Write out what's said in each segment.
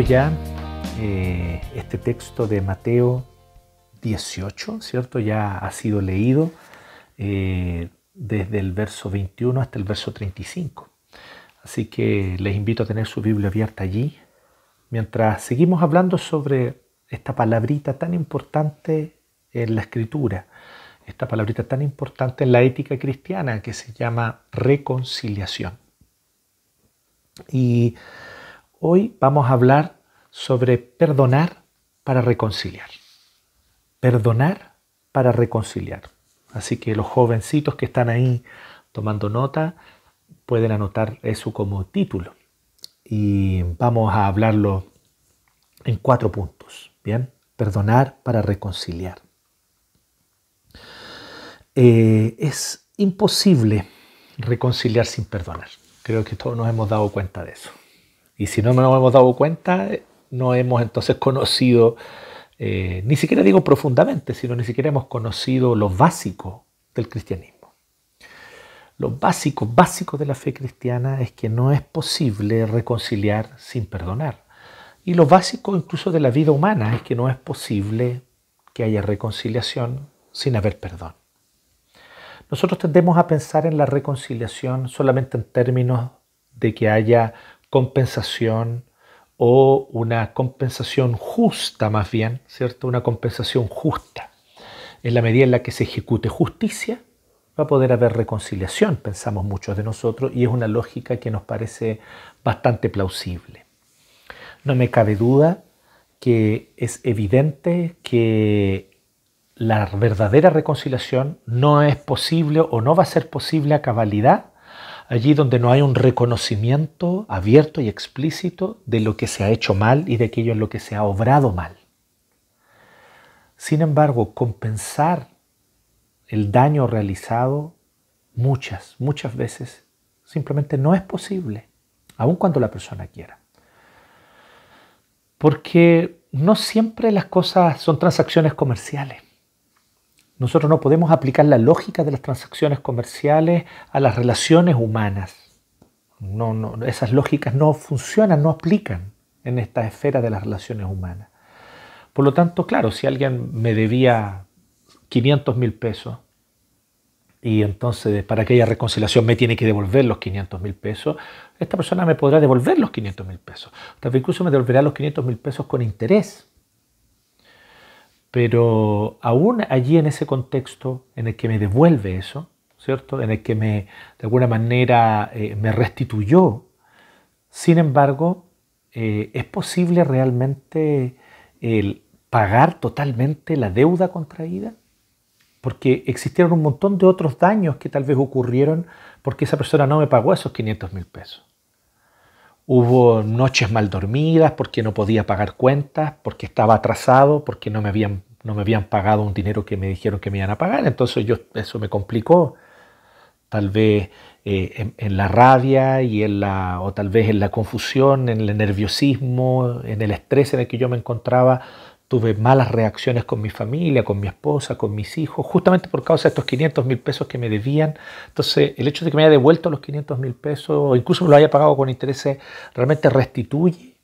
Ya eh, este texto de Mateo 18, ¿cierto? Ya ha sido leído eh, desde el verso 21 hasta el verso 35. Así que les invito a tener su Biblia abierta allí, mientras seguimos hablando sobre esta palabrita tan importante en la escritura, esta palabrita tan importante en la ética cristiana que se llama reconciliación. Y hoy vamos a hablar sobre perdonar para reconciliar. Perdonar para reconciliar. Así que los jovencitos que están ahí tomando nota pueden anotar eso como título. Y vamos a hablarlo en cuatro puntos. Bien, perdonar para reconciliar. Eh, es imposible reconciliar sin perdonar. Creo que todos nos hemos dado cuenta de eso. Y si no nos hemos dado cuenta, no hemos entonces conocido, eh, ni siquiera digo profundamente, sino ni siquiera hemos conocido lo básico del cristianismo. Lo básico, básico de la fe cristiana es que no es posible reconciliar sin perdonar. Y lo básico incluso de la vida humana es que no es posible que haya reconciliación sin haber perdón. Nosotros tendemos a pensar en la reconciliación solamente en términos de que haya compensación o una compensación justa más bien, ¿cierto? Una compensación justa. En la medida en la que se ejecute justicia, va a poder haber reconciliación, pensamos muchos de nosotros, y es una lógica que nos parece bastante plausible. No me cabe duda que es evidente que la verdadera reconciliación no es posible o no va a ser posible a cabalidad allí donde no hay un reconocimiento abierto y explícito de lo que se ha hecho mal y de aquello en lo que se ha obrado mal. Sin embargo, compensar el daño realizado muchas, muchas veces simplemente no es posible, aun cuando la persona quiera. Porque no siempre las cosas son transacciones comerciales. Nosotros no podemos aplicar la lógica de las transacciones comerciales a las relaciones humanas. Esas lógicas no funcionan, no aplican en esta esfera de las relaciones humanas. Por lo tanto, claro, si alguien me debía 500 mil pesos y entonces para aquella reconciliación me tiene que devolver los 500 mil pesos, esta persona me podrá devolver los 500 mil pesos. Tal vez incluso me devolverá los 500 mil pesos con interés. Pero aún allí en ese contexto en el que me devuelve eso, ¿cierto? En el que me, de alguna manera eh, me restituyó, sin embargo, eh, ¿es posible realmente pagar totalmente la deuda contraída? Porque existieron un montón de otros daños que tal vez ocurrieron porque esa persona no me pagó esos 500 mil pesos. Hubo noches mal dormidas porque no podía pagar cuentas, porque estaba atrasado, porque no me habían, no me habían pagado un dinero que me dijeron que me iban a pagar. Entonces yo, eso me complicó. Tal vez eh, en, la rabia y en la, o tal vez en la confusión, en el nerviosismo, en el estrés en el que yo me encontraba, tuve malas reacciones con mi familia, con mi esposa, con mis hijos, justamente por causa de estos 500 mil pesos que me debían. Entonces, el hecho de que me haya devuelto los 500 mil pesos, incluso me lo haya pagado con intereses, realmente restituye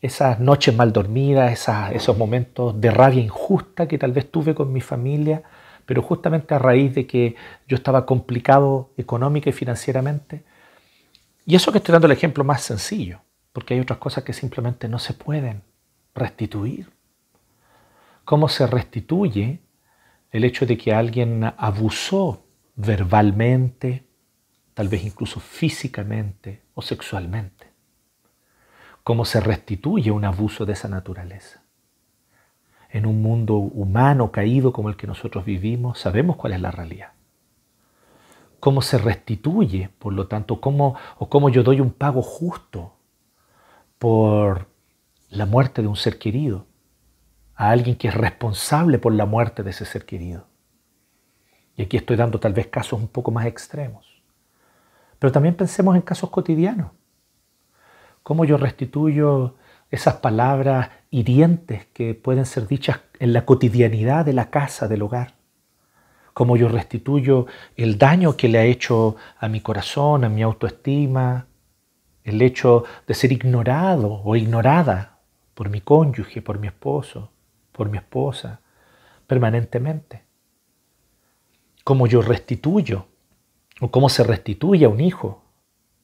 esas noches mal dormidas, esos momentos de rabia injusta que tal vez tuve con mi familia, pero justamente a raíz de que yo estaba complicado económica y financieramente. Y eso que estoy dando el ejemplo más sencillo, porque hay otras cosas que simplemente no se pueden restituir cómo se restituye el hecho de que alguien abusó verbalmente, tal vez incluso físicamente o sexualmente. Cómo se restituye un abuso de esa naturaleza. En un mundo humano caído como el que nosotros vivimos, sabemos cuál es la realidad. Cómo se restituye, por lo tanto, cómo, o cómo yo doy un pago justo por la muerte de un ser querido a alguien que es responsable por la muerte de ese ser querido. Y aquí estoy dando tal vez casos un poco más extremos. Pero también pensemos en casos cotidianos. ¿Cómo yo restituyo esas palabras hirientes que pueden ser dichas en la cotidianidad de la casa, del hogar? ¿Cómo yo restituyo el daño que le ha hecho a mi corazón, a mi autoestima, el hecho de ser ignorado o ignorada por mi cónyuge, por mi esposo, por mi esposa, permanentemente. Cómo yo restituyo o cómo se restituye a un hijo.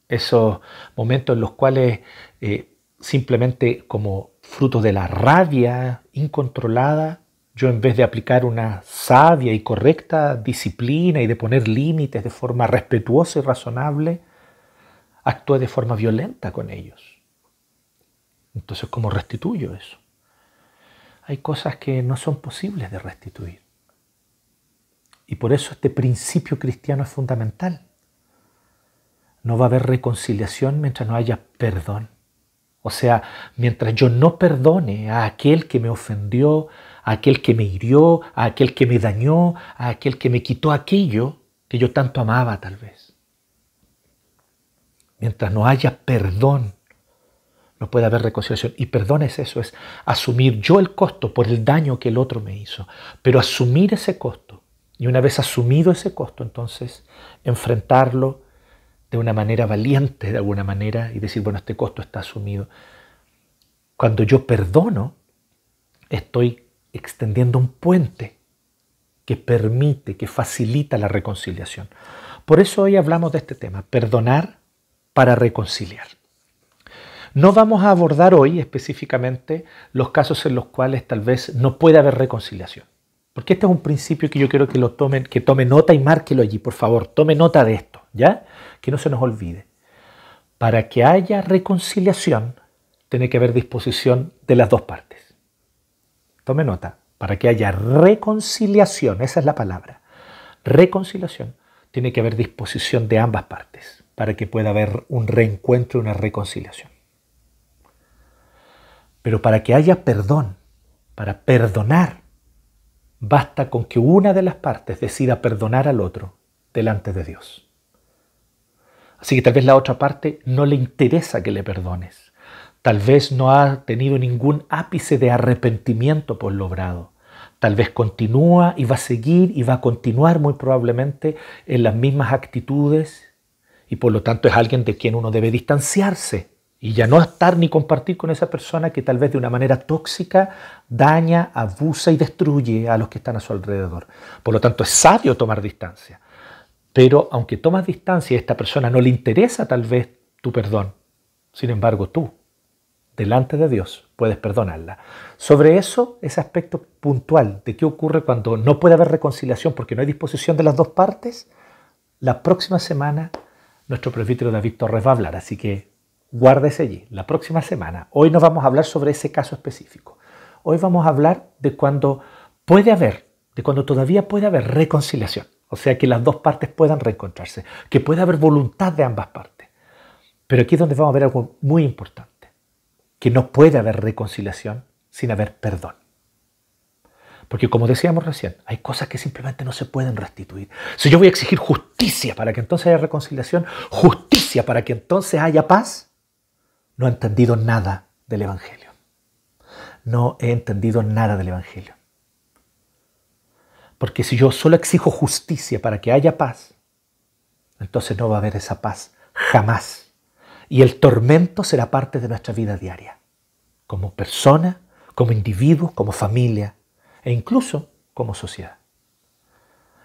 Esos momentos en los cuales eh, simplemente como fruto de la rabia incontrolada, yo en vez de aplicar una sabia y correcta disciplina y de poner límites de forma respetuosa y razonable, actué de forma violenta con ellos. Entonces, ¿cómo restituyo eso? Hay cosas que no son posibles de restituir. Y por eso este principio cristiano es fundamental. No va a haber reconciliación mientras no haya perdón. O sea, mientras yo no perdone a aquel que me ofendió, a aquel que me hirió, a aquel que me dañó, a aquel que me quitó aquello que yo tanto amaba tal vez. Mientras no haya perdón, no puede haber reconciliación. Y perdón es eso, es asumir yo el costo por el daño que el otro me hizo. Pero asumir ese costo. Y una vez asumido ese costo, entonces enfrentarlo de una manera valiente, de alguna manera, y decir, bueno, este costo está asumido. Cuando yo perdono, estoy extendiendo un puente que permite, que facilita la reconciliación. Por eso hoy hablamos de este tema, perdonar para reconciliar. No vamos a abordar hoy específicamente los casos en los cuales tal vez no puede haber reconciliación. Porque este es un principio que yo quiero que lo tomen, que tome nota y márquelo allí, por favor, tome nota de esto, ¿ya? que no se nos olvide. Para que haya reconciliación, tiene que haber disposición de las dos partes. Tome nota, para que haya reconciliación, esa es la palabra, reconciliación, tiene que haber disposición de ambas partes, para que pueda haber un reencuentro y una reconciliación. Pero para que haya perdón, para perdonar, basta con que una de las partes decida perdonar al otro delante de Dios. Así que tal vez la otra parte no le interesa que le perdones. Tal vez no ha tenido ningún ápice de arrepentimiento por lo obrado. Tal vez continúa y va a seguir y va a continuar muy probablemente en las mismas actitudes y por lo tanto es alguien de quien uno debe distanciarse y ya no estar ni compartir con esa persona que tal vez de una manera tóxica daña, abusa y destruye a los que están a su alrededor. Por lo tanto es sabio tomar distancia. Pero aunque tomas distancia y a esta persona no le interesa tal vez tu perdón, sin embargo tú, delante de Dios, puedes perdonarla. Sobre eso, ese aspecto puntual de qué ocurre cuando no puede haber reconciliación porque no hay disposición de las dos partes, la próxima semana nuestro presbítero David Torres va a hablar, así que guárdese allí. La próxima semana, hoy no vamos a hablar sobre ese caso específico. Hoy vamos a hablar de cuando puede haber, de cuando todavía puede haber reconciliación. O sea, que las dos partes puedan reencontrarse, que pueda haber voluntad de ambas partes. Pero aquí es donde vamos a ver algo muy importante, que no puede haber reconciliación sin haber perdón. Porque como decíamos recién, hay cosas que simplemente no se pueden restituir. Si yo voy a exigir justicia para que entonces haya reconciliación, justicia para que entonces haya paz, no he entendido nada del Evangelio. No he entendido nada del Evangelio. Porque si yo solo exijo justicia para que haya paz, entonces no va a haber esa paz jamás. Y el tormento será parte de nuestra vida diaria, como persona, como individuo, como familia e incluso como sociedad.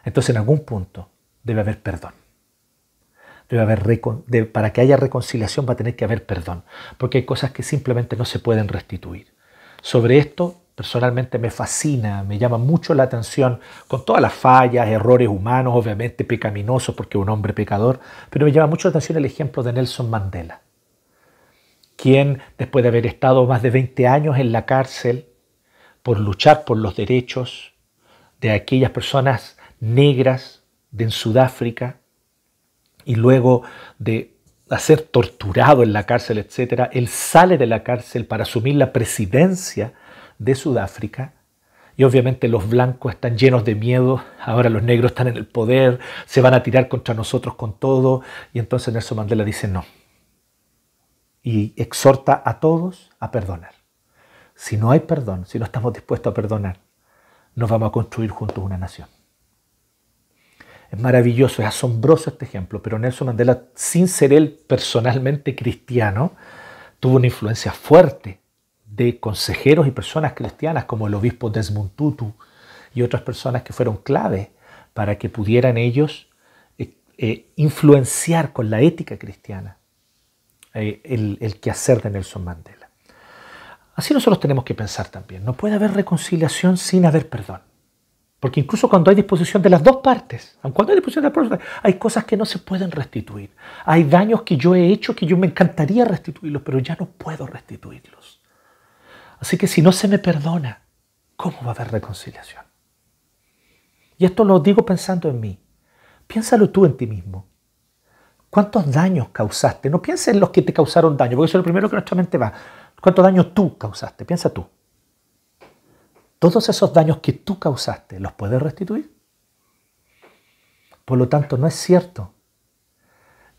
Entonces en algún punto debe haber perdón. Para que haya reconciliación va a tener que haber perdón, porque hay cosas que simplemente no se pueden restituir. Sobre esto personalmente me fascina, me llama mucho la atención, con todas las fallas, errores humanos, obviamente pecaminosos porque un hombre pecador, pero me llama mucho la atención el ejemplo de Nelson Mandela, quien después de haber estado más de 20 años en la cárcel por luchar por los derechos de aquellas personas negras de en Sudáfrica y luego de ser torturado en la cárcel, etc., él sale de la cárcel para asumir la presidencia de Sudáfrica. Y obviamente los blancos están llenos de miedo, ahora los negros están en el poder, se van a tirar contra nosotros con todo. Y entonces Nelson Mandela dice no. Y exhorta a todos a perdonar. Si no hay perdón, si no estamos dispuestos a perdonar, no vamos a construir juntos una nación. Es maravilloso, es asombroso este ejemplo, pero Nelson Mandela, sin ser él personalmente cristiano, tuvo una influencia fuerte de consejeros y personas cristianas como el obispo Desmond Tutu y otras personas que fueron clave para que pudieran ellos eh, eh, influenciar con la ética cristiana eh, el, el quehacer de Nelson Mandela. Así nosotros tenemos que pensar también. No puede haber reconciliación sin haber perdón. Porque incluso cuando hay disposición de las dos partes, cuando hay disposición de las dos partes, hay cosas que no se pueden restituir. Hay daños que yo he hecho que yo me encantaría restituirlos, pero ya no puedo restituirlos. Así que si no se me perdona, ¿cómo va a haber reconciliación? Y esto lo digo pensando en mí. Piénsalo tú en ti mismo. ¿Cuántos daños causaste? No pienses en los que te causaron daño, porque eso es lo primero que nuestra mente va. ¿Cuántos daños tú causaste? Piensa tú todos esos daños que tú causaste, ¿los puedes restituir? Por lo tanto, no es cierto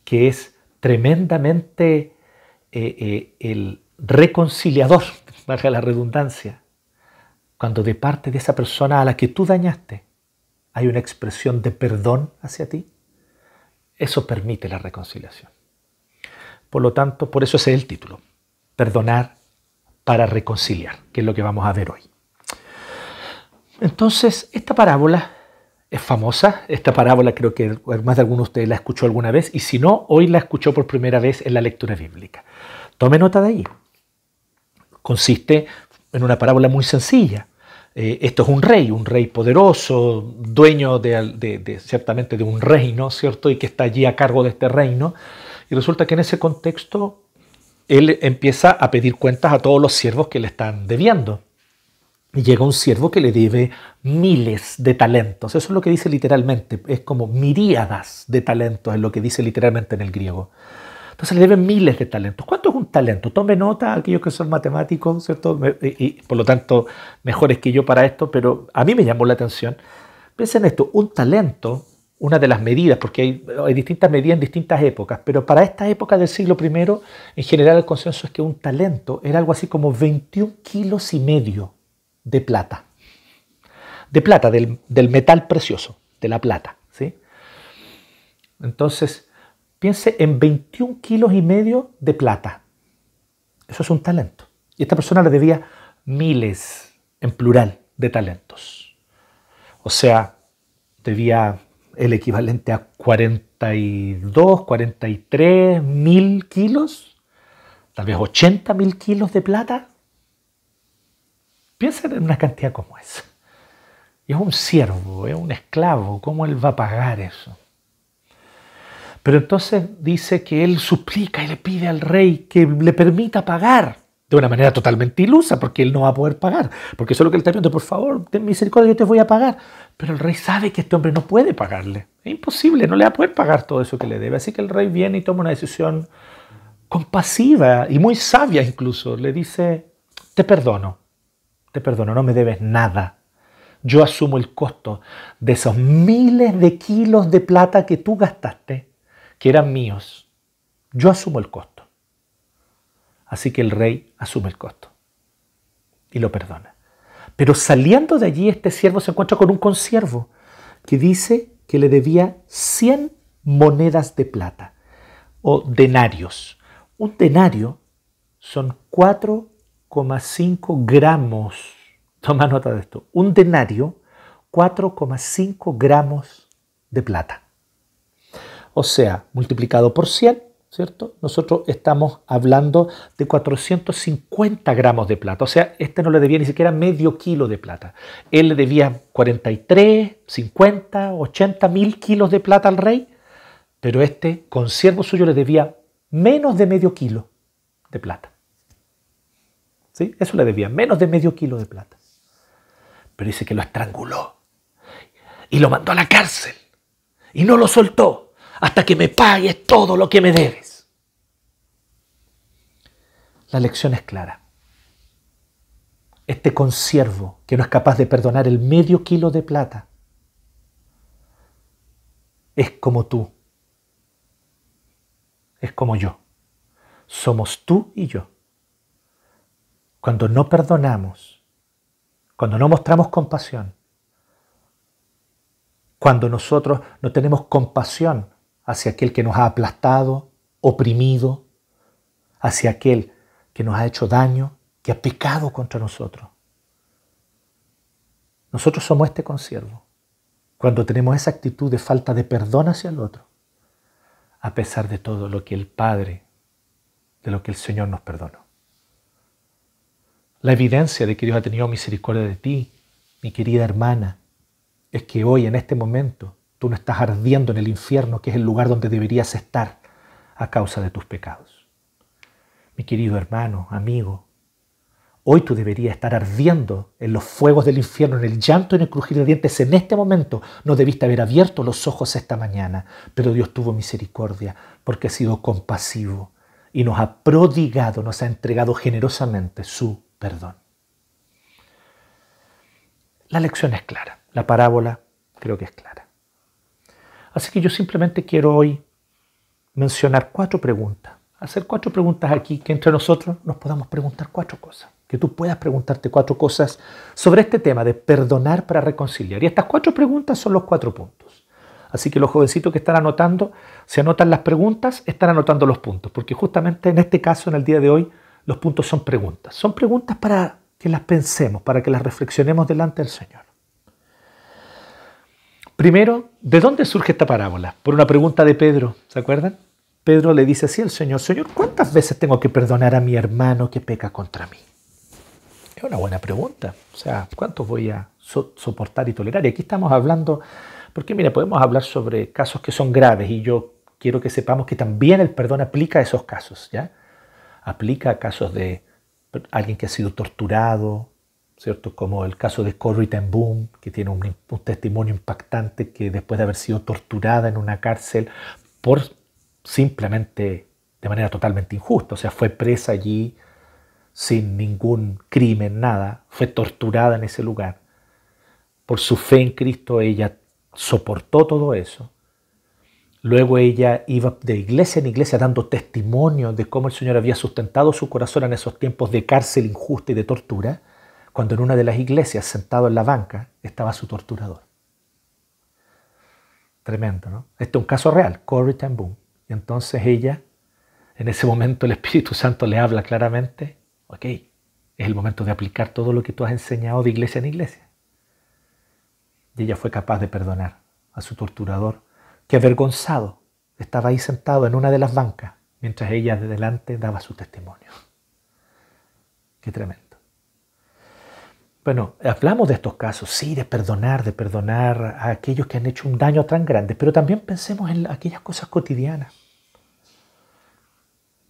que es tremendamente eh, eh, el reconciliador, valga la redundancia, cuando de parte de esa persona a la que tú dañaste hay una expresión de perdón hacia ti. Eso permite la reconciliación. Por lo tanto, por eso es el título, perdonar para reconciliar, que es lo que vamos a ver hoy. Entonces, esta parábola es famosa. Esta parábola creo que más de alguno de ustedes la escuchó alguna vez y si no, hoy la escuchó por primera vez en la lectura bíblica. Tome nota de ahí. Consiste en una parábola muy sencilla. Eh, esto es un rey, un rey poderoso, dueño de, ciertamente de un reino, ¿cierto? Y que está allí a cargo de este reino. Y resulta que en ese contexto él empieza a pedir cuentas a todos los siervos que le están debiendo llega un siervo que le debe miles de talentos. Eso es lo que dice literalmente. Es como miríadas de talentos, es lo que dice literalmente en el griego. Entonces le deben miles de talentos. ¿Cuánto es un talento? Tome nota aquellos que son matemáticos, ¿cierto? Y, por lo tanto mejores que yo para esto, pero a mí me llamó la atención. Piensen esto, un talento, una de las medidas, porque hay, hay distintas medidas en distintas épocas, pero para esta época del siglo I, en general el consenso es que un talento era algo así como 21 kilos y medio de plata. De plata, del, metal precioso, de la plata. ¿sí? Entonces, piense en 21 kilos y medio de plata. Eso es un talento. Y esta persona le debía miles, en plural, de talentos. O sea, debía el equivalente a 42, 43 mil kilos, tal vez 80 mil kilos de plata. Piensa en una cantidad como esa. Y es un siervo, es un esclavo, ¿cómo él va a pagar eso? Pero entonces dice que él suplica y le pide al rey que le permita pagar de una manera totalmente ilusa, porque él no va a poder pagar, porque eso es lo que él está pidiendo, por favor, ten misericordia, yo te voy a pagar. Pero el rey sabe que este hombre no puede pagarle, es imposible, no le va a poder pagar todo eso que le debe. Así que el rey viene y toma una decisión compasiva y muy sabia incluso, le dice, te perdono, te perdono, no me debes nada. Yo asumo el costo de esos miles de kilos de plata que tú gastaste, que eran míos. Yo asumo el costo. Así que el rey asume el costo y lo perdona. Pero saliendo de allí, este siervo se encuentra con un consiervo que dice que le debía 100 monedas de plata o denarios. Un denario son cuatro 4,5 gramos, toma nota de esto, un denario, 4,5 gramos de plata. O sea, multiplicado por 100, ¿cierto? Nosotros estamos hablando de 450 gramos de plata. O sea, este no le debía ni siquiera medio kilo de plata. Él le debía 43, 50, 80 mil kilos de plata al rey, pero este consiervo suyo le debía menos de medio kilo de plata. Eso le debía, menos de medio kilo de plata. Pero dice que lo estranguló y lo mandó a la cárcel y no lo soltó hasta que me pagues todo lo que me debes. La lección es clara. Este consiervo que no es capaz de perdonar el medio kilo de plata es como tú, es como yo. Somos tú y yo cuando no perdonamos, cuando no mostramos compasión, Cuando nosotros no tenemos compasión hacia aquel que nos ha aplastado, oprimido, hacia aquel que nos ha hecho daño, que ha pecado contra nosotros. Nosotros somos este consiervo. Cuando tenemos esa actitud de falta de perdón hacia el otro, a pesar de todo lo que el Padre, de lo que el Señor nos perdonó. La evidencia de que Dios ha tenido misericordia de ti, mi querida hermana, es que hoy, en este momento, tú no estás ardiendo en el infierno, que es el lugar donde deberías estar a causa de tus pecados. Mi querido hermano, amigo, Hoy tú deberías estar ardiendo en los fuegos del infierno, en el llanto y en el crujir de dientes. En este momento no debiste haber abierto los ojos esta mañana, pero Dios tuvo misericordia porque ha sido compasivo y nos ha prodigado, nos ha entregado generosamente su perdón. La lección es clara, la parábola creo que es clara. Así que yo simplemente quiero hoy mencionar cuatro preguntas, hacer cuatro preguntas aquí que entre nosotros nos podamos preguntar cuatro cosas que tú puedas preguntarte cuatro cosas sobre este tema de perdonar para reconciliar. Y estas cuatro preguntas son los cuatro puntos. Así que los jovencitos que están anotando, si anotan las preguntas, están anotando los puntos, porque justamente en este caso, en el día de hoy, los puntos son preguntas. Son preguntas para que las pensemos, para que las reflexionemos delante del Señor. Primero, ¿de dónde surge esta parábola? Por una pregunta de Pedro, ¿se acuerdan? Pedro le dice así al Señor, Señor, ¿cuántas veces tengo que perdonar a mi hermano que peca contra mí? Es una buena pregunta. O sea, ¿cuántos voy a soportar y tolerar? Y aquí estamos hablando, porque mira, podemos hablar sobre casos que son graves y yo quiero que sepamos que también el perdón aplica a esos casos, ¿ya? Aplica a casos de alguien que ha sido torturado, ¿cierto? Como el caso de Corrie ten Boom, que tiene un, un testimonio impactante que después de haber sido torturada en una cárcel por simplemente de manera totalmente injusta, o sea, fue presa allí sin ningún crimen, nada, fue torturada en ese lugar. Por su fe en Cristo ella soportó todo eso. Luego ella iba de iglesia en iglesia dando testimonio de cómo el Señor había sustentado su corazón en esos tiempos de cárcel injusta y de tortura, cuando en una de las iglesias, sentado en la banca, estaba su torturador. Tremendo, ¿no? Este es un caso real, Corrie ten Boom. Y entonces ella, en ese momento el Espíritu Santo le habla claramente ok, es el momento de aplicar todo lo que tú has enseñado de iglesia en iglesia. Y ella fue capaz de perdonar a su torturador, que avergonzado estaba ahí sentado en una de las bancas, mientras ella de delante daba su testimonio. Qué tremendo. Bueno, hablamos de estos casos, sí, de perdonar, de perdonar a aquellos que han hecho un daño tan grande, pero también pensemos en aquellas cosas cotidianas.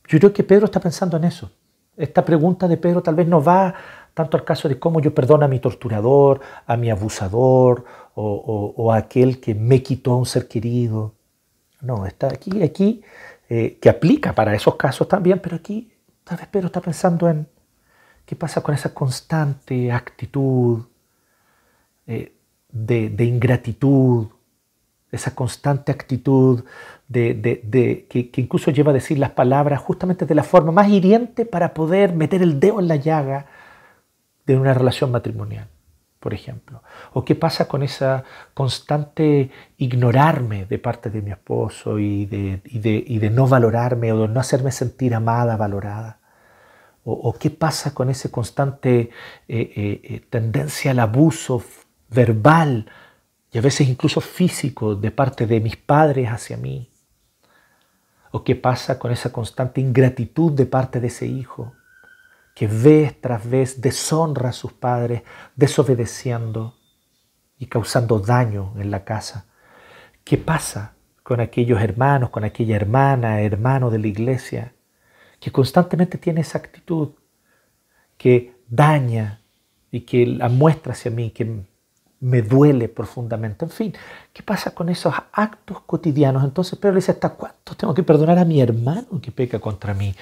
Yo creo que Pedro está pensando en eso. Esta pregunta de Pedro tal vez no va tanto al caso de cómo yo perdono a mi torturador, a mi abusador o, a aquel que me quitó a un ser querido. No, está aquí, aquí, eh, que aplica para esos casos también, pero aquí tal vez Pedro está pensando en qué pasa con esa constante actitud eh, de ingratitud, esa constante actitud de, que, incluso lleva a decir las palabras justamente de la forma más hiriente para poder meter el dedo en la llaga de una relación matrimonial, por ejemplo. O qué pasa con esa constante ignorarme de parte de mi esposo y de, no valorarme o de no hacerme sentir amada, valorada. O, qué pasa con esa constante eh, eh, eh, tendencia al abuso verbal y a veces incluso físico de parte de mis padres hacia mí. ¿O qué pasa con esa constante ingratitud de parte de ese hijo que vez tras vez deshonra a sus padres, desobedeciendo y causando daño en la casa? ¿Qué pasa con aquellos hermanos, con aquella hermana, hermano de la iglesia, que constantemente tiene esa actitud que daña y que la muestra hacia mí, que me duele profundamente. En fin, ¿qué pasa con esos actos cotidianos? Entonces Pedro dice, ¿hasta cuánto tengo que perdonar a mi hermano que peca contra mí?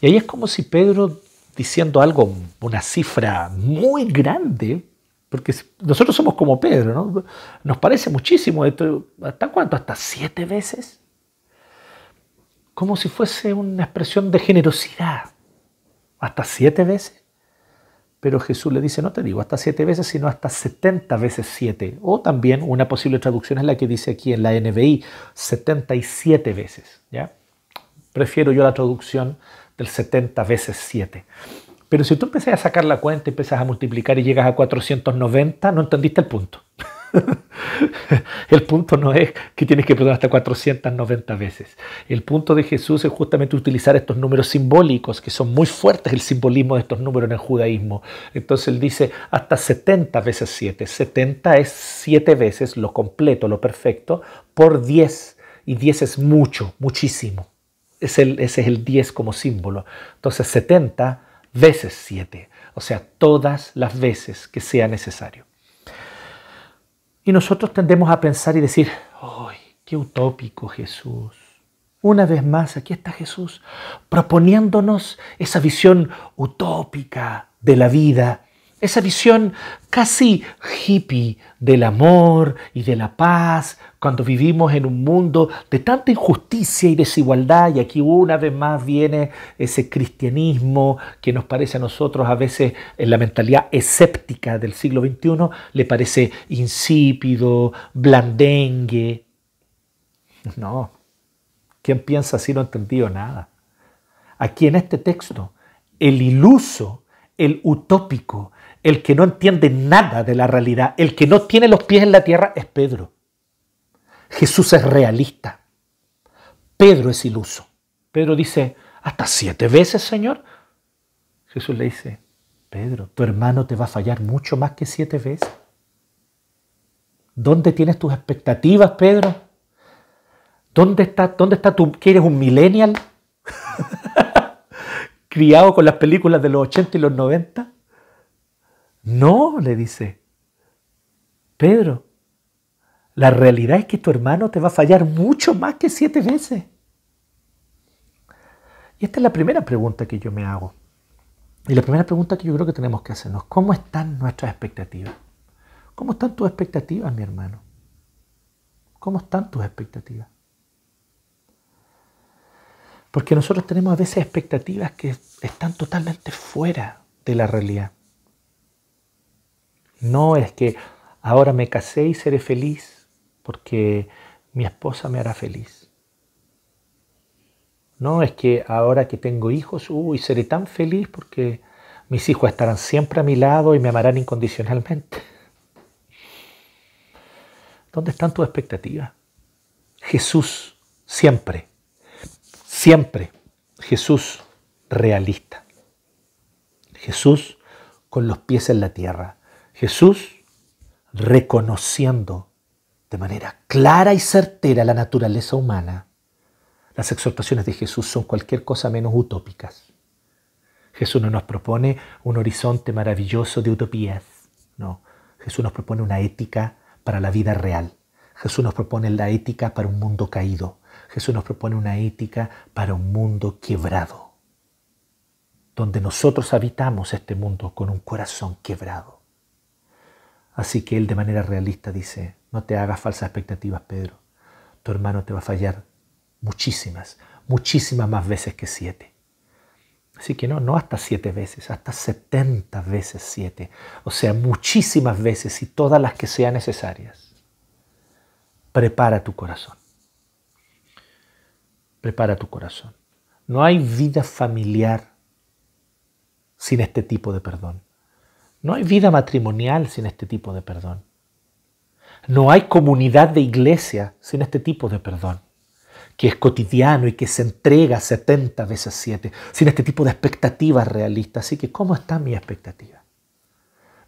Y ahí es como si Pedro, diciendo algo, una cifra muy grande, porque nosotros somos como Pedro, ¿no? Nos parece muchísimo esto. ¿Hasta cuánto? ¿Hasta siete veces? Como si fuese una expresión de generosidad. ¿Hasta siete veces? Pero Jesús le dice, no te digo hasta siete veces, sino hasta 70 veces siete. O también una posible traducción es la que dice aquí en la NBI, 77 veces. ¿ya? Prefiero yo la traducción del 70 veces 7. Pero si tú empiezas a sacar la cuenta, empiezas a multiplicar y llegas a 490, no entendiste el punto. el punto no es que tienes que perdonar hasta 490 veces. El punto de Jesús es justamente utilizar estos números simbólicos, que son muy fuertes el simbolismo de estos números en el judaísmo. Entonces él dice hasta 70 veces 7. 70 es 7 veces lo completo, lo perfecto, por 10. Y 10 es mucho, muchísimo. Es el, ese es el 10 como símbolo. Entonces 70 veces 7. O sea, todas las veces que sea necesario. Y nosotros tendemos a pensar y decir, ¡ay, qué utópico Jesús! Una vez más, aquí está Jesús proponiéndonos esa visión utópica de la vida, esa visión casi hippie del amor y de la paz, cuando vivimos en un mundo de tanta injusticia y desigualdad, y aquí una vez más viene ese cristianismo que nos parece a nosotros a veces en la mentalidad escéptica del siglo XXI, le parece insípido, blandengue. No, quien piensa así no ha entendido nada. Aquí en este texto, el iluso, el utópico, el que no entiende nada de la realidad, el que no tiene los pies en la tierra es Pedro. Jesús es realista. Pedro es iluso. Pedro dice, ¿hasta siete veces, Señor? Jesús le dice, Pedro, tu hermano te va a fallar mucho más que siete veces. ¿Dónde tienes tus expectativas, Pedro? ¿Dónde está, dónde está tú? ¿Que eres un millennial? ¿Criado con las películas de los 80 y los 90? No, le dice. Pedro, la realidad es que tu hermano te va a fallar mucho más que siete veces. Y esta es la primera pregunta que yo me hago. Y la primera pregunta que yo creo que tenemos que hacernos, ¿cómo están nuestras expectativas? ¿Cómo están tus expectativas, mi hermano? ¿Cómo están tus expectativas? Porque nosotros tenemos a veces expectativas que están totalmente fuera de la realidad. No es que ahora me casé y seré feliz porque mi esposa me hará feliz. No es que ahora que tengo hijos, uy, seré tan feliz porque mis hijos estarán siempre a mi lado y me amarán incondicionalmente. ¿Dónde están tus expectativas? Jesús, siempre, siempre, Jesús realista. Jesús con los pies en la tierra. Jesús reconociendo de manera clara y certera la naturaleza humana, las exhortaciones de Jesús son cualquier cosa menos utópicas. Jesús no nos propone un horizonte maravilloso de utopías, no. Jesús nos propone una ética para la vida real. Jesús nos propone la ética para un mundo caído. Jesús nos propone una ética para un mundo quebrado, donde nosotros habitamos este mundo con un corazón quebrado. Así que Él de manera realista dice, no te hagas falsas expectativas, Pedro. Tu hermano te va a fallar muchísimas, muchísimas más veces que siete. Así que no, no hasta siete veces, hasta setenta veces siete. O sea, muchísimas veces y todas las que sean necesarias. Prepara tu corazón. Prepara tu corazón. No hay vida familiar sin este tipo de perdón. No hay vida matrimonial sin este tipo de perdón. No hay comunidad de iglesia sin este tipo de perdón, que es cotidiano y que se entrega 70 veces 7, sin este tipo de expectativas realistas. Así que, ¿cómo está mi expectativa?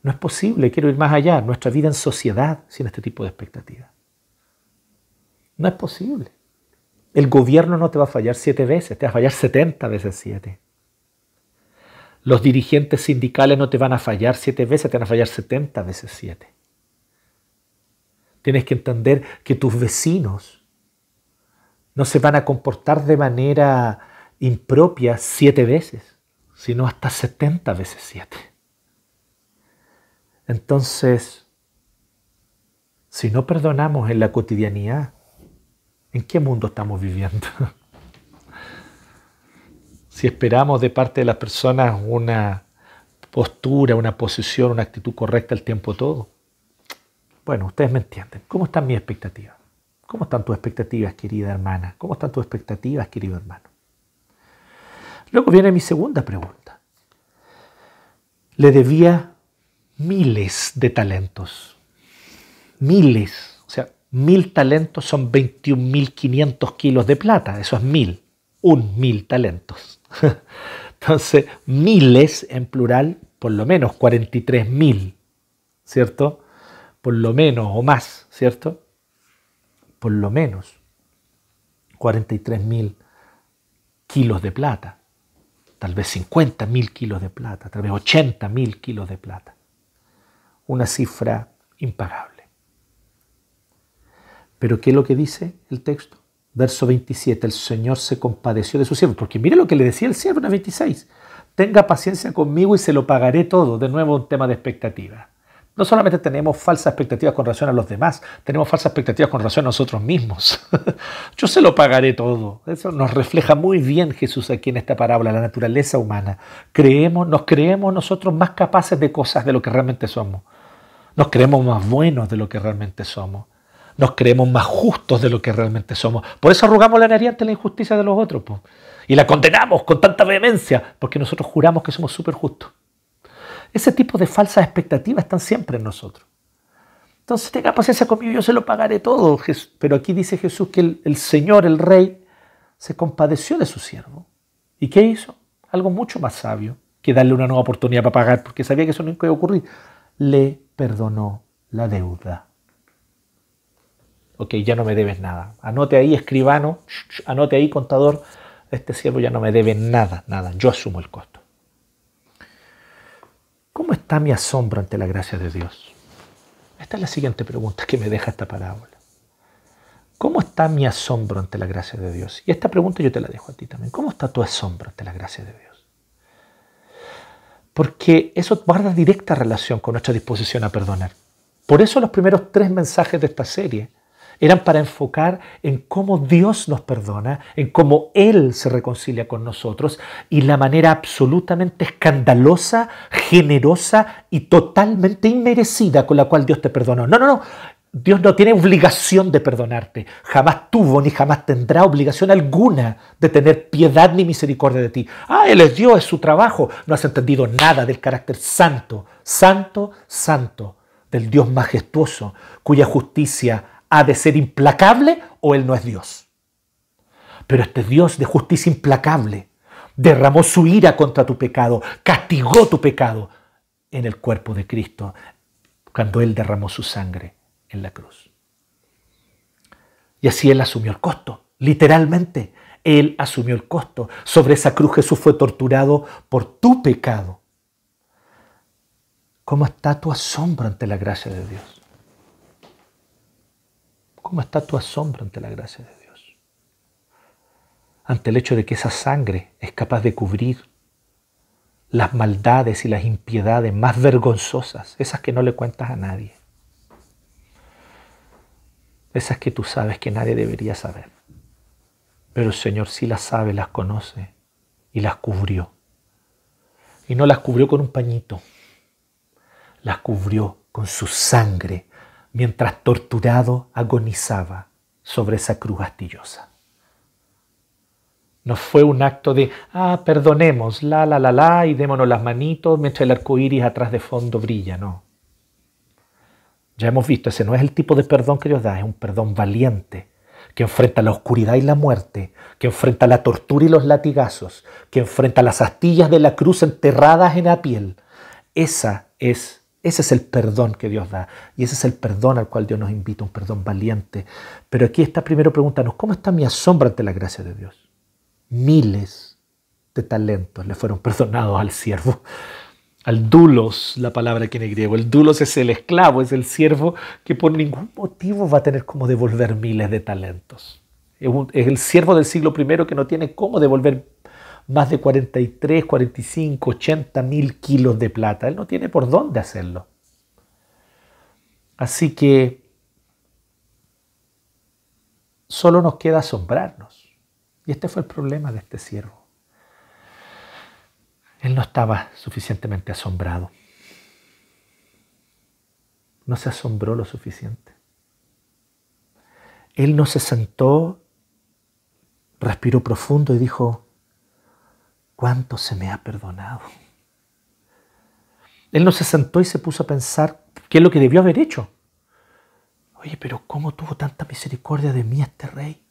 No es posible, quiero ir más allá, nuestra vida en sociedad sin este tipo de expectativas. No es posible. El gobierno no te va a fallar siete veces, te va a fallar 70 veces 7. Los dirigentes sindicales no te van a fallar siete veces, te van a fallar 70 veces 7. Tienes que entender que tus vecinos no se van a comportar de manera impropia siete veces, sino hasta setenta veces siete. Entonces, si no perdonamos en la cotidianidad, ¿en qué mundo estamos viviendo? si esperamos de parte de las personas una postura, una posición, una actitud correcta el tiempo todo. Bueno, ustedes me entienden. ¿Cómo están mis expectativas? ¿Cómo están tus expectativas, querida hermana? ¿Cómo están tus expectativas, querido hermano? Luego viene mi segunda pregunta. Le debía miles de talentos. Miles. O sea, mil talentos son 21.500 kilos de plata. Eso es mil. Un mil talentos. Entonces, miles en plural, por lo menos 43.000, ¿cierto? Por lo menos o más, ¿cierto? Por lo menos 43.000 kilos de plata tal vez 50 mil kilos de plata, tal vez 80 mil kilos de plata. Una cifra impagable. Pero ¿qué es lo que dice el texto? Verso 27, el Señor se compadeció de su siervo, porque mire lo que le decía el siervo en el 26, tenga paciencia conmigo y se lo pagaré todo, de nuevo un tema de expectativa. No solamente tenemos falsas expectativas con relación a los demás, tenemos falsas expectativas con relación a nosotros mismos. Yo se lo pagaré todo. Eso nos refleja muy bien Jesús aquí en esta parábola, la naturaleza humana. Creemos, nos creemos nosotros más capaces de cosas de lo que realmente somos. Nos creemos más buenos de lo que realmente somos. Nos creemos más justos de lo que realmente somos. Por eso arrugamos la nariz ante la injusticia de los otros. Y la condenamos con tanta vehemencia, porque nosotros juramos que somos súper justos. Ese tipo de falsas expectativas están siempre en nosotros. Entonces tenga paciencia conmigo, yo se lo pagaré todo. Pero aquí dice Jesús que el, Señor, el Rey, se compadeció de su siervo. ¿Y qué hizo? Algo mucho más sabio que darle una nueva oportunidad para pagar, porque sabía que eso no iba a ocurrir. Le perdonó la deuda. Ok, ya no me debes nada. Anote ahí, escribano, anote ahí, contador, este siervo ya no me debe nada, nada. Yo asumo el costo. ¿Cómo está mi asombro ante la gracia de Dios? Esta es la siguiente pregunta que me deja esta parábola. ¿Cómo está mi asombro ante la gracia de Dios? Y esta pregunta yo te la dejo a ti también. ¿Cómo está tu asombro ante la gracia de Dios? Porque eso guarda directa relación con nuestra disposición a perdonar. Por eso los primeros tres mensajes de esta serie eran para enfocar en cómo Dios nos perdona, en cómo Él se reconcilia con nosotros y la manera absolutamente escandalosa, generosa y totalmente inmerecida con la cual Dios te perdonó. No, no, no. Dios no tiene obligación de perdonarte. Jamás tuvo ni jamás tendrá obligación alguna de tener piedad ni misericordia de ti. Ah, Él es Dios, es su trabajo. No has entendido nada del carácter santo, santo, santo, del Dios majestuoso, cuya justicia ha de ser implacable o Él no es Dios. Pero este Dios de justicia implacable derramó su ira contra tu pecado, castigó tu pecado en el cuerpo de Cristo cuando Él derramó su sangre en la cruz. Y así Él asumió el costo, literalmente. Él asumió el costo. Sobre esa cruz Jesús fue torturado por tu pecado. ¿Cómo está tu asombro ante la gracia de Dios? ¿Cómo está tu asombro ante la gracia de Dios? Ante el hecho de que esa sangre es capaz de cubrir las maldades y las impiedades más vergonzosas, esas que no le cuentas a nadie. Esas que tú sabes que nadie debería saber. Pero el Señor sí las sabe, las conoce y las cubrió. Y no las cubrió con un pañito, las cubrió con su sangre mientras torturado agonizaba sobre esa cruz astillosa. No fue un acto de, ah, perdonemos, la, la, la, la, y démonos las manitos mientras el arco iris atrás de fondo brilla, no. Ya hemos visto, ese no es el tipo de perdón que Dios da, es un perdón valiente, que enfrenta la oscuridad y la muerte, que enfrenta la tortura y los latigazos, que enfrenta las astillas de la cruz enterradas en la piel. Esa es ese es el perdón que Dios da y ese es el perdón al cual Dios nos invita, un perdón valiente. Pero aquí está primero preguntarnos, ¿cómo está mi asombro ante la gracia de Dios? Miles de talentos le fueron perdonados al siervo. Al dulos, la palabra que en griego. El dulos es el esclavo, es el siervo que por ningún motivo va a tener cómo devolver miles de talentos. Es, el siervo del siglo I que no tiene cómo devolver más de 43, 45, 80 mil kilos de plata. Él no tiene por dónde hacerlo. Así que solo nos queda asombrarnos. Y este fue el problema de este siervo. Él no estaba suficientemente asombrado. No se asombró lo suficiente. Él no se sentó, respiró profundo y dijo, ¿cuánto se me ha perdonado? Él no se sentó y se puso a pensar qué es lo que debió haber hecho. Oye, pero ¿cómo tuvo tanta misericordia de mí este rey?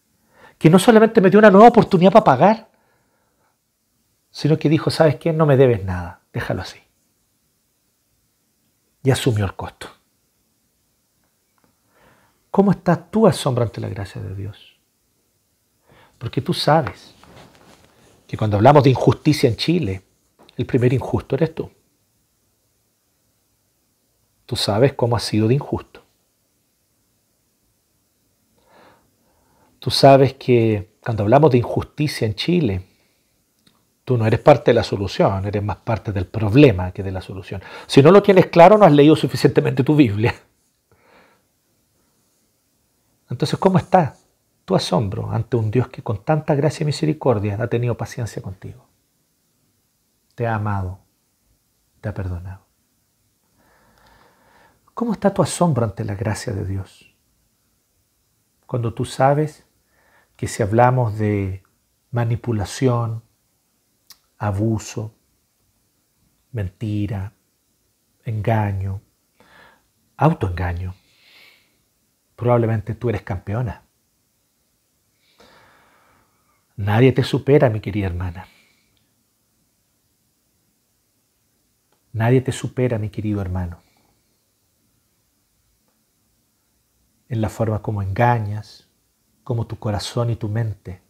Que no solamente me dio una nueva oportunidad para pagar, sino que dijo, ¿sabes qué? No me debes nada, déjalo así. Y asumió el costo. ¿Cómo estás tú asombro ante la gracia de Dios? Porque tú sabes que cuando hablamos de injusticia en Chile, el primer injusto eres tú. Tú sabes cómo ha sido de injusto. Tú sabes que cuando hablamos de injusticia en Chile, Tú no eres parte de la solución, eres más parte del problema que de la solución. Si no lo tienes claro, no has leído suficientemente tu Biblia. Entonces, ¿cómo está tu asombro ante un Dios que con tanta gracia y misericordia ha tenido paciencia contigo? Te ha amado, te ha perdonado. ¿Cómo está tu asombro ante la gracia de Dios? Cuando tú sabes que si hablamos de manipulación, abuso, mentira, engaño, autoengaño. Probablemente tú eres campeona. Nadie te supera, mi querida hermana. Nadie te supera, mi querido hermano. En la forma como engañas, como tu corazón y tu mente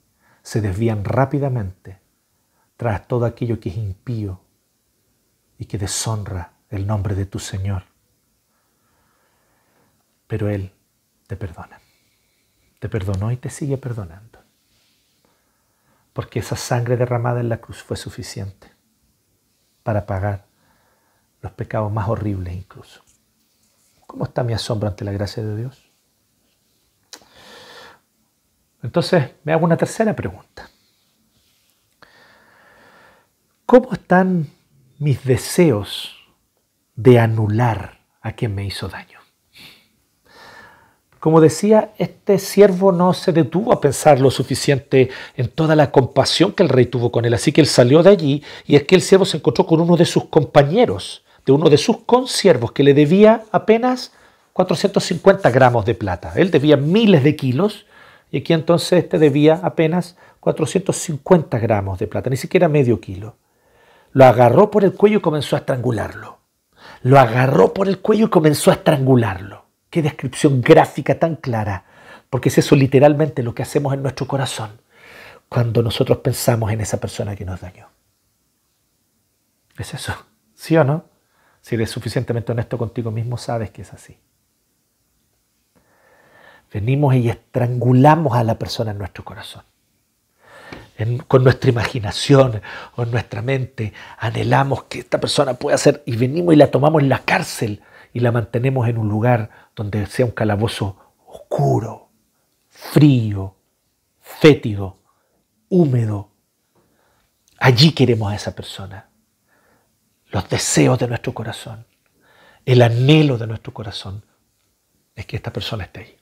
se desvían rápidamente tras todo aquello que es impío y que deshonra el nombre de tu Señor. Pero Él te perdona. Te perdonó y te sigue perdonando. Porque esa sangre derramada en la cruz fue suficiente para pagar los pecados más horribles incluso. ¿Cómo está mi asombro ante la gracia de Dios? Entonces me hago una tercera pregunta. ¿Cómo están mis deseos de anular a quien me hizo daño? Como decía, este siervo no se detuvo a pensar lo suficiente en toda la compasión que el rey tuvo con él, así que él salió de allí y es que el siervo se encontró con uno de sus compañeros, de uno de sus consiervos, que le debía apenas 450 gramos de plata. Él debía miles de kilos y aquí entonces este debía apenas 450 gramos de plata, ni siquiera medio kilo. Lo agarró por el cuello y comenzó a estrangularlo. Lo agarró por el cuello y comenzó a estrangularlo. Qué descripción gráfica tan clara, porque es eso literalmente lo que hacemos en nuestro corazón cuando nosotros pensamos en esa persona que nos dañó. Es eso, ¿sí o no? Si eres suficientemente honesto contigo mismo, sabes que es así. Venimos y estrangulamos a la persona en nuestro corazón con nuestra imaginación o en nuestra mente anhelamos que esta persona pueda ser y venimos y la tomamos en la cárcel y la mantenemos en un lugar donde sea un calabozo oscuro, frío, fétido, húmedo. Allí queremos a esa persona. Los deseos de nuestro corazón, el anhelo de nuestro corazón es que esta persona esté ahí.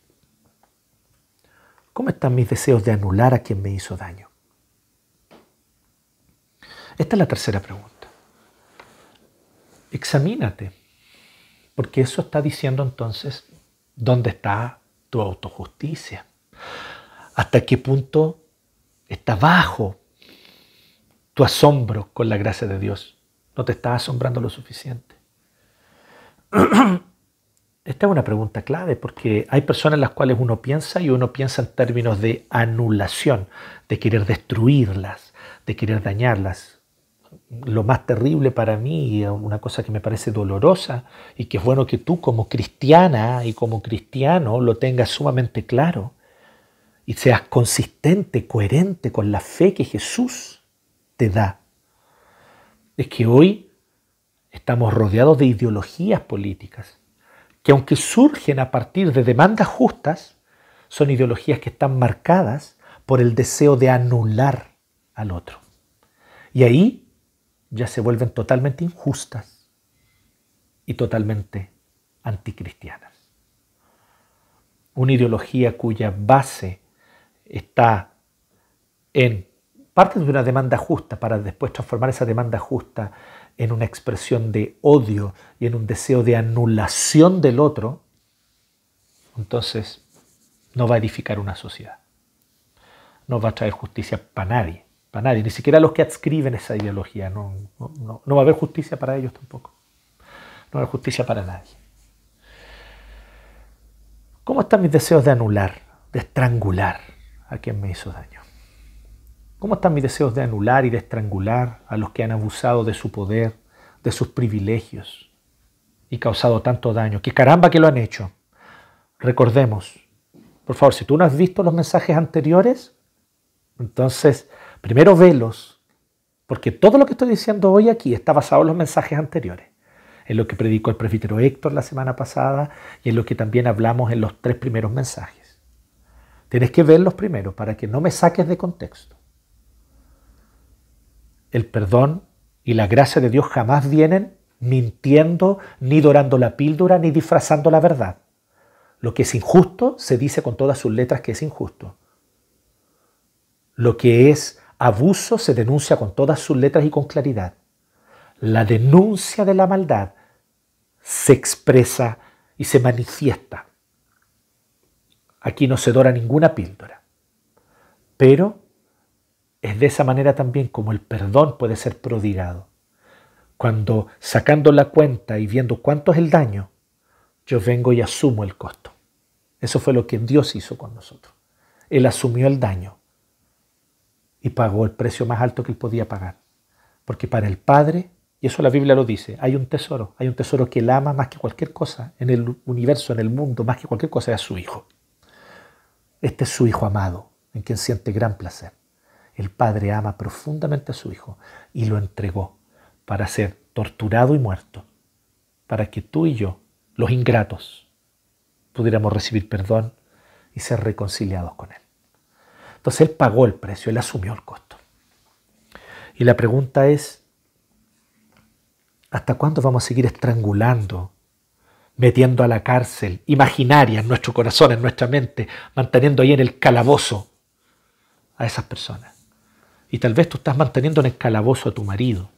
¿Cómo están mis deseos de anular a quien me hizo daño? Esta es la tercera pregunta. Examínate, porque eso está diciendo entonces dónde está tu autojusticia, hasta qué punto está bajo tu asombro con la gracia de Dios. No te está asombrando lo suficiente. Esta es una pregunta clave porque hay personas en las cuales uno piensa y uno piensa en términos de anulación, de querer destruirlas, de querer dañarlas lo más terrible para mí, una cosa que me parece dolorosa y que es bueno que tú como cristiana y como cristiano lo tengas sumamente claro y seas consistente, coherente con la fe que Jesús te da. Es que hoy estamos rodeados de ideologías políticas que aunque surgen a partir de demandas justas, son ideologías que están marcadas por el deseo de anular al otro. Y ahí ya se vuelven totalmente injustas y totalmente anticristianas. Una ideología cuya base está en parte de una demanda justa para después transformar esa demanda justa en una expresión de odio y en un deseo de anulación del otro, entonces no va a edificar una sociedad. No va a traer justicia para nadie, para nadie, ni siquiera los que adscriben esa ideología. No, no, va a haber justicia para ellos tampoco. No va a haber justicia para nadie. ¿Cómo están mis deseos de anular, de estrangular a quien me hizo daño? ¿Cómo están mis deseos de anular y de estrangular a los que han abusado de su poder, de sus privilegios y causado tanto daño? ¡Qué caramba que lo han hecho! Recordemos, por favor, si tú no has visto los mensajes anteriores, entonces primero velos, porque todo lo que estoy diciendo hoy aquí está basado en los mensajes anteriores, en lo que predicó el presbítero Héctor la semana pasada y en lo que también hablamos en los tres primeros mensajes. Tienes que verlos primero para que no me saques de contexto el perdón y la gracia de Dios jamás vienen mintiendo, ni dorando la píldora, ni disfrazando la verdad. Lo que es injusto se dice con todas sus letras que es injusto. Lo que es abuso se denuncia con todas sus letras y con claridad. La denuncia de la maldad se expresa y se manifiesta. Aquí no se dora ninguna píldora. Pero es de esa manera también como el perdón puede ser prodigado. Cuando sacando la cuenta y viendo cuánto es el daño, yo vengo y asumo el costo. Eso fue lo que Dios hizo con nosotros. Él asumió el daño y pagó el precio más alto que él podía pagar. Porque para el Padre, y eso la Biblia lo dice, hay un tesoro, hay un tesoro que él ama más que cualquier cosa en el universo, en el mundo, más que cualquier cosa, es su Hijo. Este es su Hijo amado, en quien siente gran placer. El Padre ama profundamente a su Hijo y lo entregó para ser torturado y muerto, para que tú y yo, los ingratos, pudiéramos recibir perdón y ser reconciliados con Él. Entonces Él pagó el precio, Él asumió el costo. Y la pregunta es, ¿hasta cuándo vamos a seguir estrangulando, metiendo a la cárcel imaginaria en nuestro corazón, en nuestra mente, manteniendo ahí en el calabozo a esas personas? Y tal vez tú estás manteniendo en el calabozo a tu marido.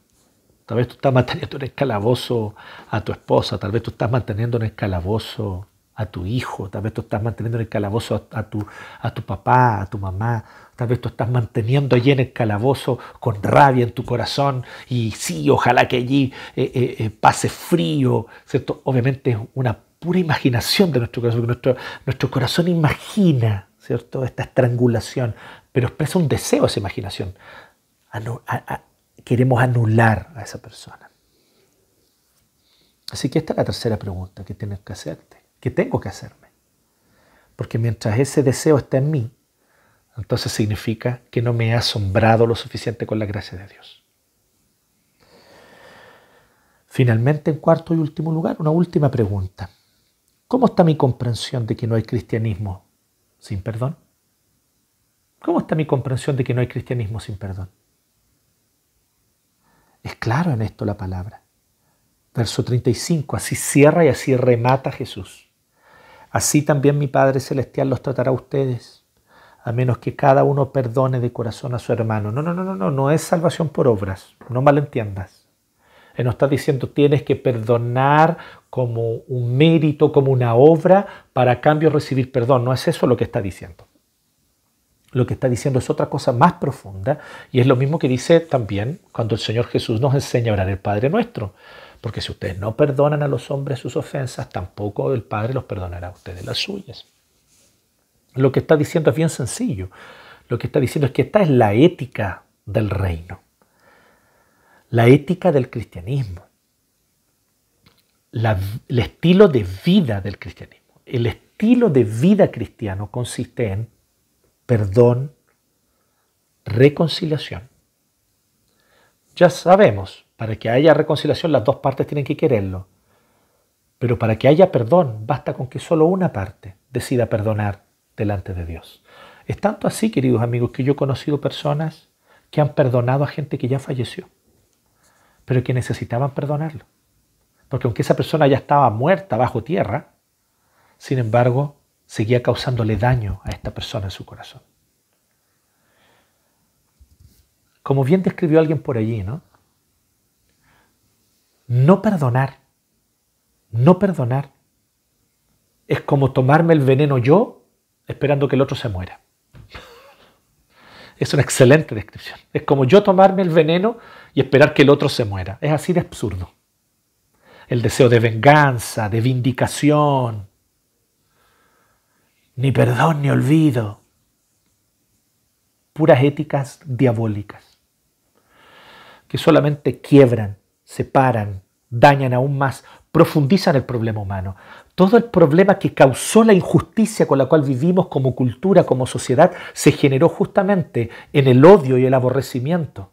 Tal vez tú estás manteniendo en el calabozo a tu esposa. Tal vez tú estás manteniendo en el calabozo a tu hijo. Tal vez tú estás manteniendo en el calabozo a, tu, a tu papá, a tu mamá. Tal vez tú estás manteniendo allí en el calabozo con rabia en tu corazón. Y sí, ojalá que allí eh, eh, eh, pase frío. ¿cierto? Obviamente es una pura imaginación de nuestro corazón. Nuestro, nuestro corazón imagina ¿cierto? esta estrangulación pero expresa un deseo esa imaginación. queremos anular a esa persona. Así que esta es la tercera pregunta que tienes que hacerte, que tengo que hacerme. Porque mientras ese deseo está en mí, entonces significa que no me he asombrado lo suficiente con la gracia de Dios. Finalmente, en cuarto y último lugar, una última pregunta. ¿Cómo está mi comprensión de que no hay cristianismo sin perdón? ¿Cómo está mi comprensión de que no hay cristianismo sin perdón? Es claro en esto la palabra. Verso 35, así cierra y así remata Jesús. Así también mi Padre Celestial los tratará a ustedes, a menos que cada uno perdone de corazón a su hermano. No, no, no, no, no, no es salvación por obras, no malentiendas. Él no está diciendo tienes que perdonar como un mérito, como una obra, para cambio recibir perdón. No es eso lo que está diciendo lo que está diciendo es otra cosa más profunda y es lo mismo que dice también cuando el Señor Jesús nos enseña a orar el Padre nuestro. Porque si ustedes no perdonan a los hombres sus ofensas, tampoco el Padre los perdonará a ustedes las suyas. Lo que está diciendo es bien sencillo. Lo que está diciendo es que esta es la ética del reino. La ética del cristianismo. el estilo de vida del cristianismo. El estilo de vida cristiano consiste en perdón, reconciliación. Ya sabemos, para que haya reconciliación las dos partes tienen que quererlo. Pero para que haya perdón, basta con que solo una parte decida perdonar delante de Dios. Es tanto así, queridos amigos, que yo he conocido personas que han perdonado a gente que ya falleció. pero que necesitaban perdonarlo. Porque aunque esa persona ya estaba muerta bajo tierra, sin embargo, seguía causándole daño a esta persona en su corazón. Como bien describió alguien por allí, ¿no? No perdonar, no perdonar, es como tomarme el veneno yo esperando que el otro se muera. Es una excelente descripción. Es como yo tomarme el veneno y esperar que el otro se muera. Es así de absurdo. El deseo de venganza, de vindicación, ni perdón ni olvido. Puras éticas diabólicas que solamente quiebran, separan, dañan aún más, profundizan el problema humano. Todo el problema que causó la injusticia con la cual vivimos como cultura, como sociedad, se generó justamente en el odio y el aborrecimiento.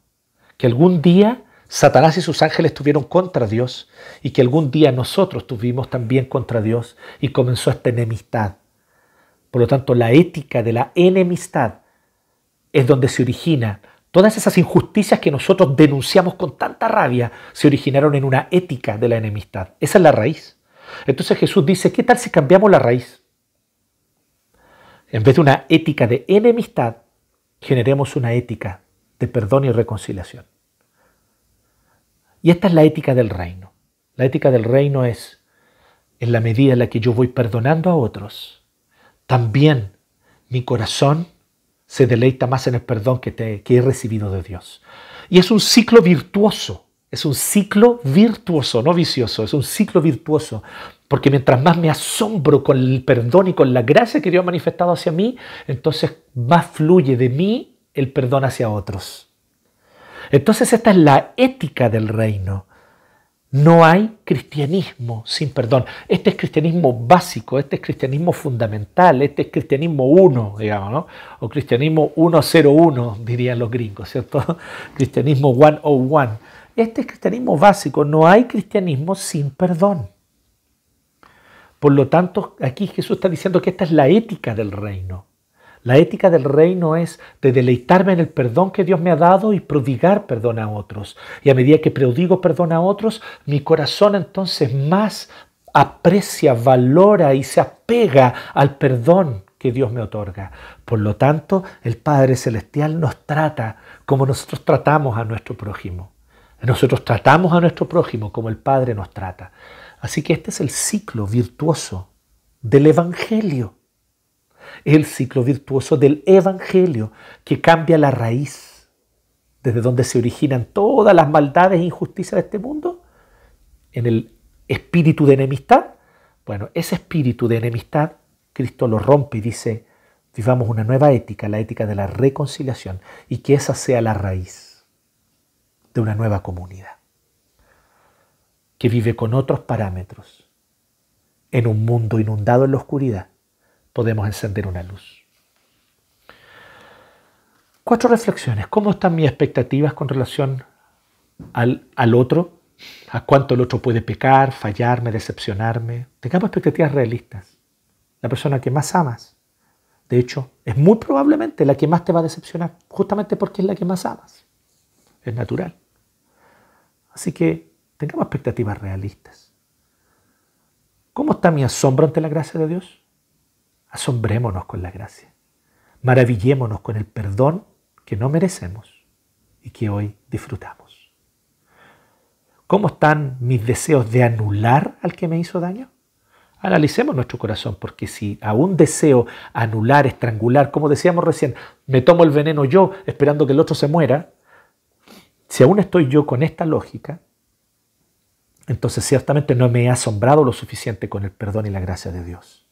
Que algún día Satanás y sus ángeles tuvieron contra Dios y que algún día nosotros tuvimos también contra Dios y comenzó esta enemistad. Por lo tanto, la ética de la enemistad es donde se origina Todas esas injusticias que nosotros denunciamos con tanta rabia se originaron en una ética de la enemistad. Esa es la raíz. Entonces Jesús dice, ¿qué tal si cambiamos la raíz? En vez de una ética de enemistad, generemos una ética de perdón y reconciliación. Y esta es la ética del reino. La ética del reino es, en la medida en la que yo voy perdonando a otros, también mi corazón se deleita más en el perdón que, te, he recibido de Dios. Y es un ciclo virtuoso, es un ciclo virtuoso, no vicioso, es un ciclo virtuoso. Porque mientras más me asombro con el perdón y con la gracia que Dios ha manifestado hacia mí, entonces más fluye de mí el perdón hacia otros. Entonces esta es la ética del reino. No hay cristianismo sin perdón. Este es cristianismo básico, este es cristianismo fundamental, este es cristianismo uno, digamos, ¿no? O cristianismo 101, dirían los gringos, ¿cierto? Cristianismo 101. Este es cristianismo básico, no hay cristianismo sin perdón. Por lo tanto, aquí Jesús está diciendo que esta es la ética del reino. La ética del reino es de deleitarme en el perdón que Dios me ha dado y prodigar perdón a otros. Y a medida que prodigo perdón a otros, mi corazón entonces más aprecia, valora y se apega al perdón que Dios me otorga. Por lo tanto, el Padre Celestial nos trata como nosotros tratamos a nuestro prójimo. Nosotros tratamos a nuestro prójimo como el Padre nos trata. Así que este es el ciclo virtuoso del Evangelio el ciclo virtuoso del Evangelio que cambia la raíz, desde donde se originan todas las maldades e injusticias de este mundo, en el espíritu de enemistad. Bueno, ese espíritu de enemistad, Cristo lo rompe y dice, vivamos una nueva ética, la ética de la reconciliación, y que esa sea la raíz de una nueva comunidad, que vive con otros parámetros, en un mundo inundado en la oscuridad, podemos encender una luz. Cuatro reflexiones. ¿Cómo están mis expectativas con relación al, al otro? ¿A cuánto el otro puede pecar, fallarme, decepcionarme? Tengamos expectativas realistas. La persona que más amas, de hecho, es muy probablemente la que más te va a decepcionar, justamente porque es la que más amas. Es natural. Así que tengamos expectativas realistas. ¿Cómo está mi asombro ante la gracia de Dios? Asombrémonos con la gracia. Maravillémonos con el perdón que no merecemos y que hoy disfrutamos. ¿Cómo están mis deseos de anular al que me hizo daño? Analicemos nuestro corazón, porque si aún deseo anular, estrangular, como decíamos recién, me tomo el veneno yo esperando que el otro se muera, si aún estoy yo con esta lógica, entonces ciertamente no me he asombrado lo suficiente con el perdón y la gracia de Dios.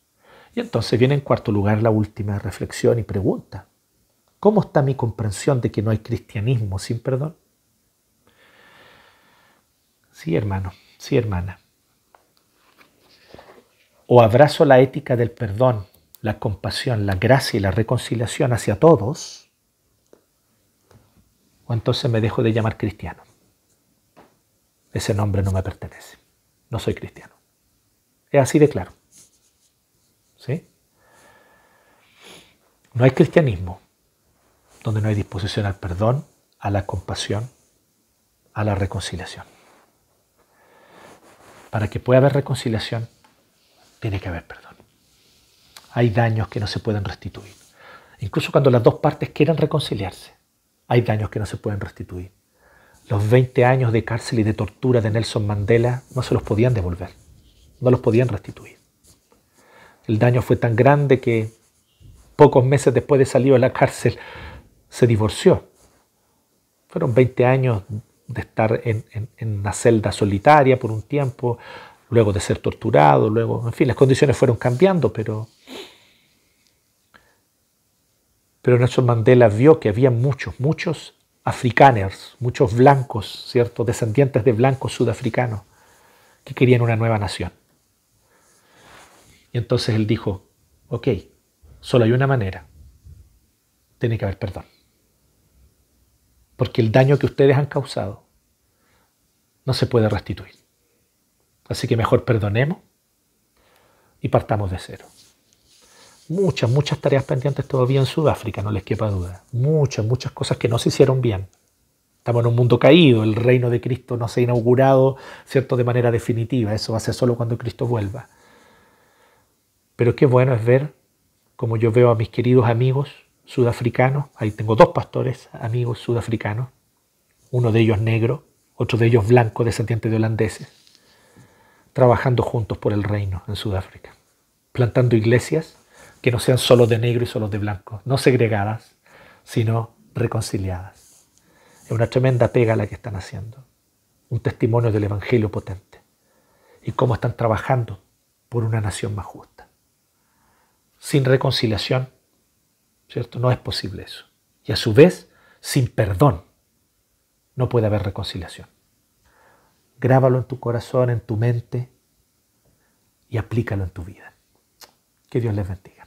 Y entonces viene en cuarto lugar la última reflexión y pregunta. ¿Cómo está mi comprensión de que no hay cristianismo sin perdón? Sí, hermano, sí, hermana. O abrazo la ética del perdón, la compasión, la gracia y la reconciliación hacia todos, o entonces me dejo de llamar cristiano. Ese nombre no me pertenece. No soy cristiano. Es así de claro. No hay cristianismo donde no hay disposición al perdón, a la compasión, a la reconciliación. Para que pueda haber reconciliación, tiene que haber perdón. Hay daños que no se pueden restituir. Incluso cuando las dos partes quieran reconciliarse, hay daños que no se pueden restituir. Los 20 años de cárcel y de tortura de Nelson Mandela no se los podían devolver, no los podían restituir. El daño fue tan grande que pocos meses después de salir de la cárcel se divorció. Fueron 20 años de estar en, una celda solitaria por un tiempo, luego de ser torturado, luego, en fin, las condiciones fueron cambiando, pero, pero Nelson Mandela vio que había muchos, muchos africaners, muchos blancos, ¿cierto? Descendientes de blancos sudafricanos que querían una nueva nación. Y entonces él dijo, ok, solo hay una manera, tiene que haber perdón. Porque el daño que ustedes han causado no se puede restituir. Así que mejor perdonemos y partamos de cero. Muchas, muchas tareas pendientes todavía en Sudáfrica, no les quepa duda. Muchas, muchas cosas que no se hicieron bien. Estamos en un mundo caído, el reino de Cristo no se ha inaugurado, ¿cierto?, de manera definitiva. Eso va a ser solo cuando Cristo vuelva. Pero qué bueno es ver, como yo veo a mis queridos amigos sudafricanos, ahí tengo dos pastores, amigos sudafricanos, uno de ellos negro, otro de ellos blanco, descendiente de holandeses, trabajando juntos por el reino en Sudáfrica, plantando iglesias que no sean solo de negro y solo de blanco, no segregadas, sino reconciliadas. Es una tremenda pega la que están haciendo, un testimonio del Evangelio potente y cómo están trabajando por una nación más justa. Sin reconciliación, ¿cierto? No es posible eso. Y a su vez, sin perdón, no puede haber reconciliación. Grábalo en tu corazón, en tu mente y aplícalo en tu vida. Que Dios les bendiga.